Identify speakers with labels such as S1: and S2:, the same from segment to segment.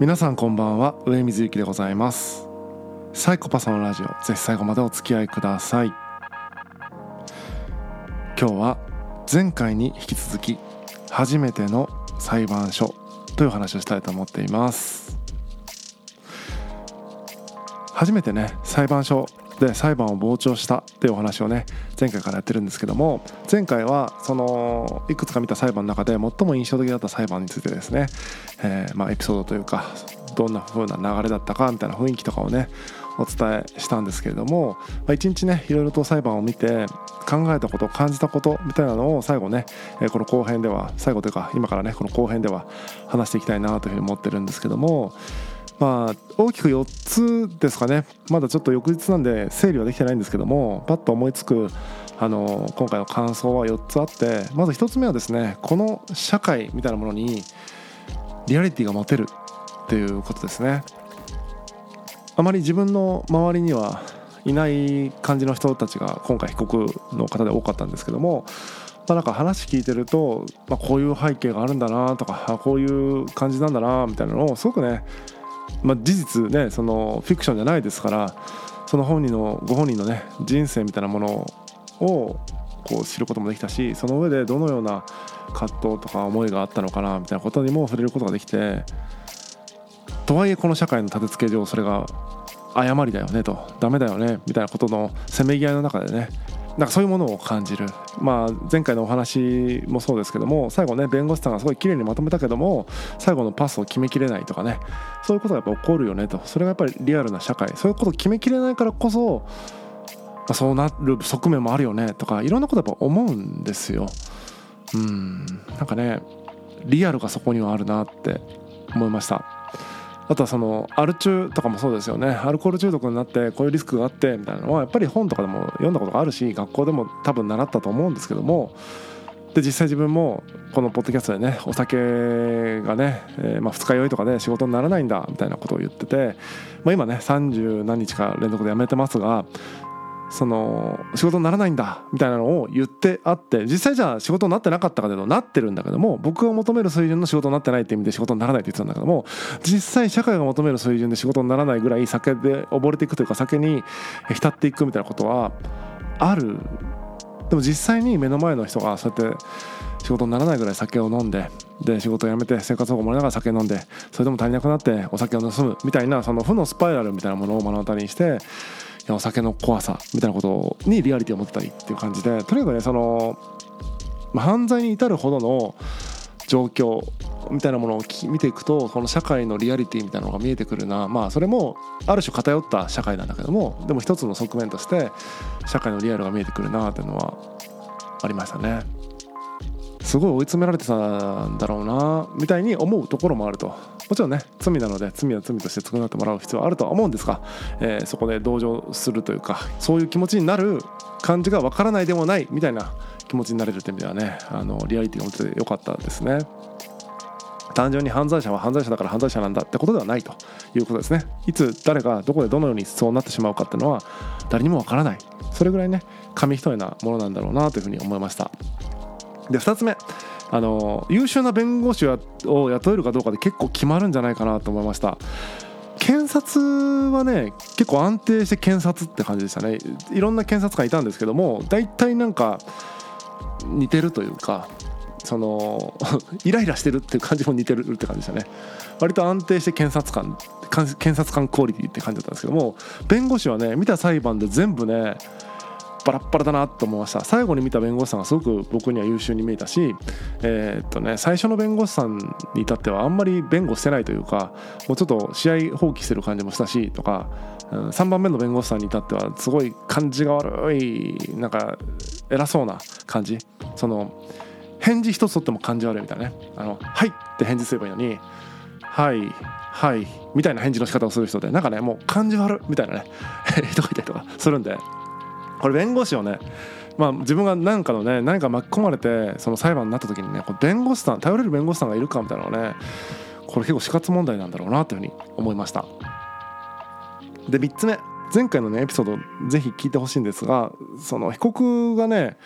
S1: 皆さんこんばんは。上水幸でございます。サイコパスのラジオ。ぜひ最後までお付き合いください。今日は前回に引き続き初めての裁判所という話をしたいと思っています。初めてね裁判所で裁判を傍聴したっていうお話をね前回からやってるんですけども前回はそのいくつか見た裁判の中で最も印象的だった裁判についてですね、え、まあエピソードというかどんな風な流れだったかみたいな雰囲気とかをねお伝えしたんですけれども、まあ、一日ねいろいろと裁判を見て考えたこと感じたことみたいなのを最後ねこの後編では最後というか今からねこの後編では話していきたいなというふうに思ってるんですけどもまあ大きく4つですかね。まだちょっと翌日なんで整理はできてないんですけどもパッと思いつくあの今回の感想は4つあってまず1つ目はですねこの社会みたいなものにリアリティが持てるっていうことですね。あまり自分の周りにはいない感じの人たちが今回被告の方で多かったんですけどもまあ、なんか話聞いてると、まあ、こういう背景があるんだなとかこういう感じなんだなみたいなのをすごくねまあ、事実ねそのフィクションじゃないですからその本人のご本人のね人生みたいなものをこう知ることもできたしその上でどのような葛藤とか思いがあったのかなみたいなことにも触れることができてとはいえこの社会の立て付け上それが誤りだよねとダメだよねみたいなことのせめぎ合いの中でねなんかそういうものを感じる、まあ、前回のお話もそうですけども最後ね弁護士さんがすごい綺麗にまとめたけども最後のパスを決めきれないとかね。そういうことがやっぱ起こるよねと。それがやっぱりリアルな社会。そういうことを決めきれないからこそ、ま、そうなる側面もあるよね。とかいろんなことやっぱ思うんですよ。うん。なんかねリアルがそこにはあるなって思いました。あとはそのアル中とかもそうですよね。アルコール中毒になってこういうリスクがあってみたいなのはやっぱり本とかでも読んだことがあるし学校でも多分習ったと思うんですけども。で実際自分もこのポッドキャストでねお酒がね、えー、まあ二日酔いとかで仕事にならないんだみたいなことを言ってて、まあ、今ね30何日か連続でやめてますがその仕事にならないんだみたいなのを言ってあって実際じゃあ仕事になってなかったかというとなってるんだけども僕が求める水準の仕事になってないって意味で仕事にならないって言ってたんだけども実際社会が求める水準で仕事にならないぐらい酒で溺れていくというか酒に浸っていくみたいなことはある。でも実際に目の前の人がそうやって仕事にならないぐらい酒を飲んでで仕事を辞めて生活保護もらいながら酒飲んでそれでも足りなくなってお酒を盗むみたいなその負のスパイラルみたいなものを目の当たりにしてお酒の怖さみたいなことにリアリティを持ってたりっていう感じでとにかくねその、ま、犯罪に至るほどの状況みたいなものを見ていくとこの社会のリアリティみたいなのが見えてくるなまあそれもある種偏った社会なんだけどもでも一つの側面として社会のリアルが見えてくるなっていうのはありましたね。すごい追い詰められてたんだろうなみたいに思うところもあると。もちろんね罪なので罪は罪として償ってもらう必要はあるとは思うんですが、えー、そこで同情するというかそういう気持ちになる感じがわからないでもないみたいな気持ちになれるって意味ではねあのリアリティが持ててよかったですね。単純に犯罪者は犯罪者だから犯罪者なんだってことではないということですね。いつ誰がどこでどのようにそうなってしまうかっていうのは誰にもわからない。それぐらいね紙一重なものなんだろうなというふうに思いました。で2つ目。あの優秀な弁護士を雇えるかどうかで結構決まるんじゃないかなと思いました。検察はね結構安定して検察って感じでしたね。いろんな検察官いたんですけども大体なんか似てるというかその イライラしてるっていう感じも似てるって感じでしたね。割と安定して検察官検察官クオリティって感じだったんですけども弁護士はね見た裁判で全部ねバラッバラだなと思いました最後に見た弁護士さんがすごく僕には優秀に見えたしえー、っとね最初の弁護士さんに至ってはあんまり弁護してないというかもうちょっと試合放棄してる感じもしたしとかうん3番目の弁護士さんに至ってはすごい感じが悪いなんか偉そうな感じ。その返事一つとっても感じ悪いみたいなね「あのはい」って返事すればいいのに「はい」はいみたいな返事の仕方をする人でなんかねもう感じ悪みたいなね人がいたりとかするんで。これ弁護士をねまあ、自分が何かのね何か巻き込まれてその裁判になった時にねこ弁護士さん頼れる弁護士さんがいるかみたいなのはねこれ結構死活問題なんだろうなというふうに思いました。で3つ目前回のねエピソードぜひ聞いてほしいんですがその被告がね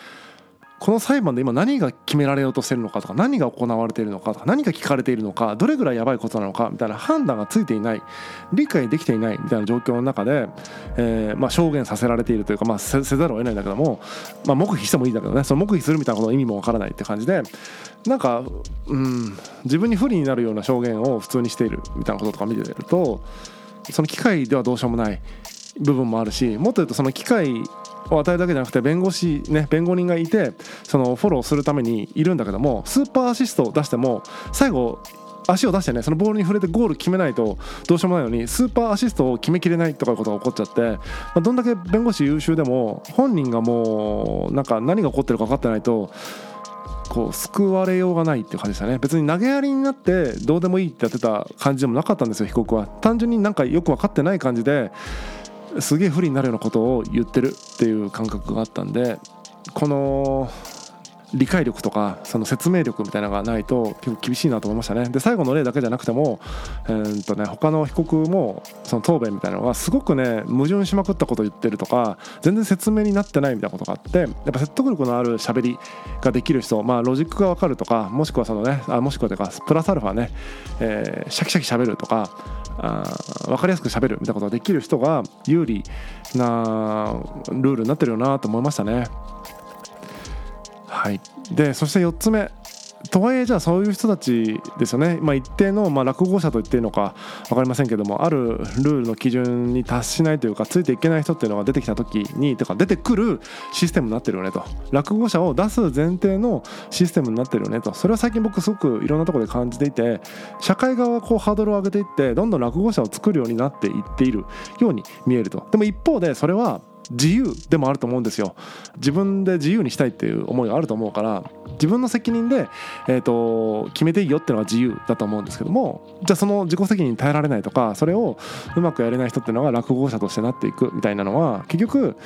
S1: この裁判で今何が決められようとしてるのかとか何が行われているのかとか何が聞かれているのかどれぐらいやばいことなのかみたいな判断がついていない理解できていないみたいな状況の中で、えーまあ、証言させられているというか、まあ、せざるを得ないんだけども、まあ、黙秘してもいいんだけどねその黙秘するみたいなことの意味もわからないって感じでなんか、うん、自分に不利になるような証言を普通にしているみたいなこととか見てるとその機会ではどうしようもない部分もあるしもっと言うとその機会を与えるだけじゃなくて弁護士ね弁護人がいてそのフォローするためにいるんだけどもスーパーアシストを出しても最後足を出してねそのボールに触れてゴール決めないとどうしようもないのにスーパーアシストを決めきれないとかいうことが起こっちゃって、まあ、どんだけ弁護士優秀でも本人がもうなんか何が起こってるか分かってないとこう救われようがないっていう感じでしたね。別に投げやりになってどうでもいいってやってた感じでもなかったんですよ被告は。単純になんかよく分かってない感じですげえ不利になるようなことを言ってるっていう感覚があったんでこの理解力とかその説明力みたいなのがないと結構厳しいなと思いましたね。で最後の例だけじゃなくても、えーとね、他の被告もその答弁みたいなのがすごくね矛盾しまくったことを言ってるとか全然説明になってないみたいなことがあってやっぱ説得力のある喋りができる人まあロジックが分かるとかもしくはそのねあもしくはというかプラスアルファね、えー、シャキシャキ喋るとかあ分かりやすくしゃべるみたいなことができる人が有利なルールになってるよなと思いましたね。はい、でそして4つ目とはいえじゃあそういう人たちですよね、まあ、一定のまあ落語者と言っていいのか分かりませんけどもあるルールの基準に達しないというかついていけない人っていうのが出てきた時にとか出てくるシステムになってるよねと。落語者を出す前提のシステムになってるよねと。それは最近僕すごくいろんなところで感じていて社会側がこうハードルを上げていってどんどん落語者を作るようになっていっているように見えると。でも一方でそれは自由でもあると思うんですよ。自分で自由にしたいっていう思いがあると思うから自分の責任で、えーと、決めていいよっていうのが自由だと思うんですけどもじゃあその自己責任に耐えられないとかそれをうまくやれない人っていうのが落語者としてなっていくみたいなのは結局、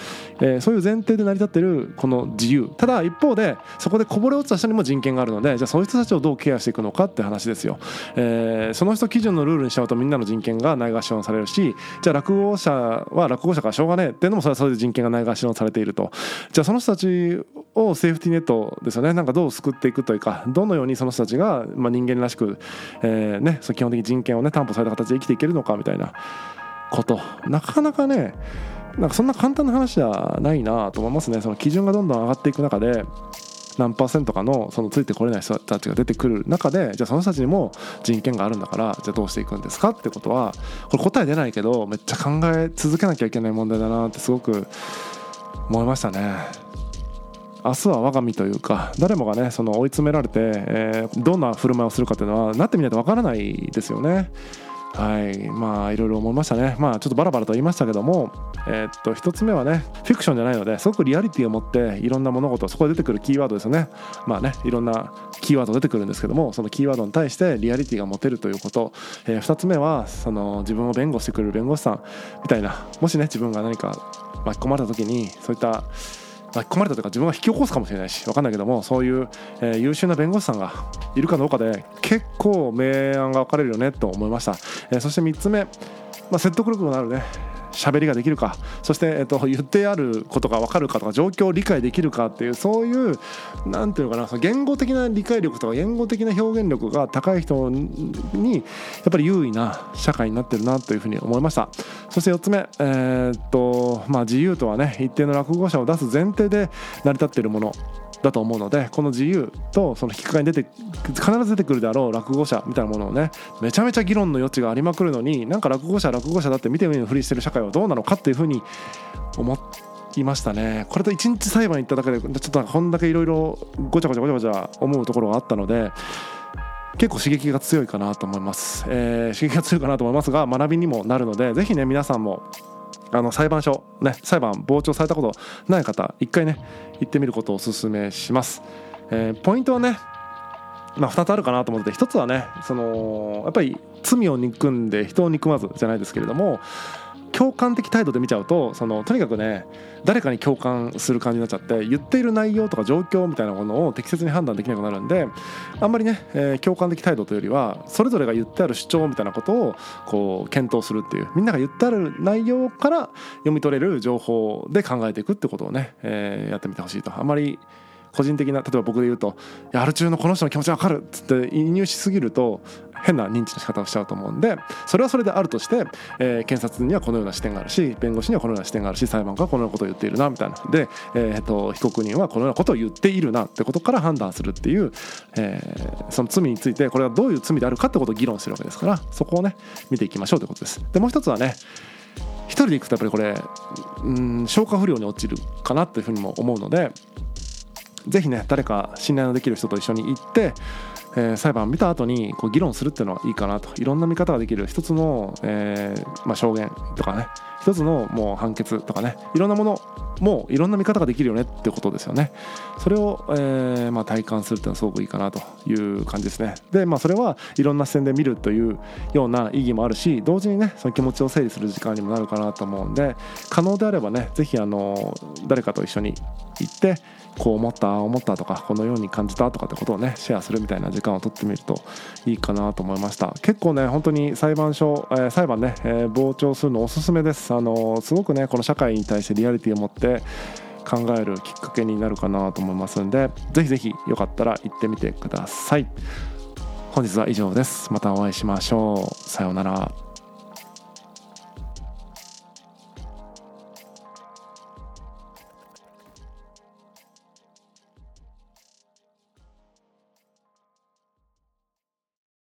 S1: えー、そういう前提で成り立ってるこの自由。ただ一方でそこでこぼれ落ちた人にも人権があるのでじゃあそういう人たちをどうケアしていくのかって話ですよ、えー、その人基準のルールにしちゃうとみんなの人権がないがしろにされるしじゃあ落語者は落語者からしょうがねえっていうのもそれはそれで人権がないがしろされていると。じゃあその人たちをセーフティーネットですよね。なんかどう救っていくというかどのようにその人たちが、まあ、人間らしく、えーね、そ基本的に人権をね担保された形で生きていけるのかみたいな。こと。なかなかねなんかそんな簡単な話じゃないなと思いますね。その基準がどんどん上がっていく中で。何パーセントかのそのついてこれない人たちが出てくる中でじゃあその人たちにも人権があるんだからじゃあどうしていくんですかってことはこれ答え出ないけどめっちゃ考え続けなきゃいけない問題だなってすごく思いましたね。明日は我が身というか誰もがねその追い詰められて、えー、どんな振る舞いをするかっていうのはなってみないとわからないですよね。はい。まあいろいろ思いましたね。まあちょっとバラバラと言いましたけどもえー、っと1つ目はねフィクションじゃないのですごくリアリティを持っていろんな物事そこで出てくるキーワードですよね。まあねいろんなキーワード出てくるんですけどもそのキーワードに対してリアリティが持てるということ、えー、2つ目はその自分を弁護してくれる弁護士さんみたいなもしね自分が何か巻き込まれた時にそういった巻き込まれたというか自分が引き起こすかもしれないし分かんないけどもそういう、えー、優秀な弁護士さんがいるかどうかで結構明暗が分かれるよねと思いました、えー、そして3つ目、まあ、説得力のあるね喋りができるかそして、えっと、言ってあることが分かるかとか状況を理解できるかっていうそういう何ていうのかなその言語的な理解力とか言語的な表現力が高い人にやっぱり優位な社会になってるなというふうに思いました。そして4つ目、えー、っとまあ、自由とはね一定の落語者を出す前提で成り立っているもの。だと思うのでこの自由とその引っかかりに出て必ず出てくるであろう落語者みたいなものをねめちゃめちゃ議論の余地がありまくるのになんか落語者落語者だって見てみるふりしてる社会はどうなのかっていうふうに思いましたねこれと一日裁判行っただけでちょっとこんだけいろいろごちゃごちゃごちゃごちゃ思うところがあったので結構刺激が強いかなと思います、えー、刺激が強いかなと思いますが学びにもなるのでぜひね皆さんもあの裁判所ね裁判傍聴されたことない方一回ね行ってみることをおすすめします、えー、ポイントはねまあ、2つあるかなと思って1つはねそのやっぱり罪を憎んで人を憎まずじゃないですけれども共感的態度で見ちゃうとそのとにかくね誰かに共感する感じになっちゃって言っている内容とか状況みたいなものを適切に判断できなくなるんであんまりね、えー、共感的態度というよりはそれぞれが言ってある主張みたいなことをこう検討するっていうみんなが言ってある内容から読み取れる情報で考えていくってことをね、えー、やってみてほしいと。あんまり個人的な例えば僕で言うと「いやアル中のこの人の気持ちわかる」っつって移入しすぎると変な認知の仕方をしちゃうと思うんでそれはそれであるとして、えー、検察にはこのような視点があるし弁護士にはこのような視点があるし裁判官はこのようなことを言っているなみたいなで、えー、と被告人はこのようなことを言っているなってことから判断するっていう、えー、その罪についてこれはどういう罪であるかってことを議論してるわけですからそこをね見ていきましょうということです。でもう一つはね一人で行くとやっぱりこれうん消化不良に陥るかなというふうにも思うのでぜひね誰か信頼のできる人と一緒に行ってえー、裁判を見た後にこに議論するっていうのはいいかなと。いろんな見方ができる。一つの、えーまあ、証言とかね。一つのもう判決とかねいろんなものもういろんな見方ができるよねってことですよね。それを、えーまあ、体感するっていうのはすごくいいかなという感じですね。でまあそれはいろんな視点で見るというような意義もあるし同時にねその気持ちを整理する時間にもなるかなと思うんで可能であればね是非あの誰かと一緒に行ってこう思った思ったとかこのように感じたとかってことをねシェアするみたいな時間をとってみるといいかなと思いました。結構ね本当に裁判所、えー、裁判ね、えー、傍聴するのおすすめです。あのすごくねこの社会に対してリアリティを持って考えるきっかけになるかなと思いますんで是非是非よかったら行ってみてください。本日は以上です。またお会いしましょう。さようなら。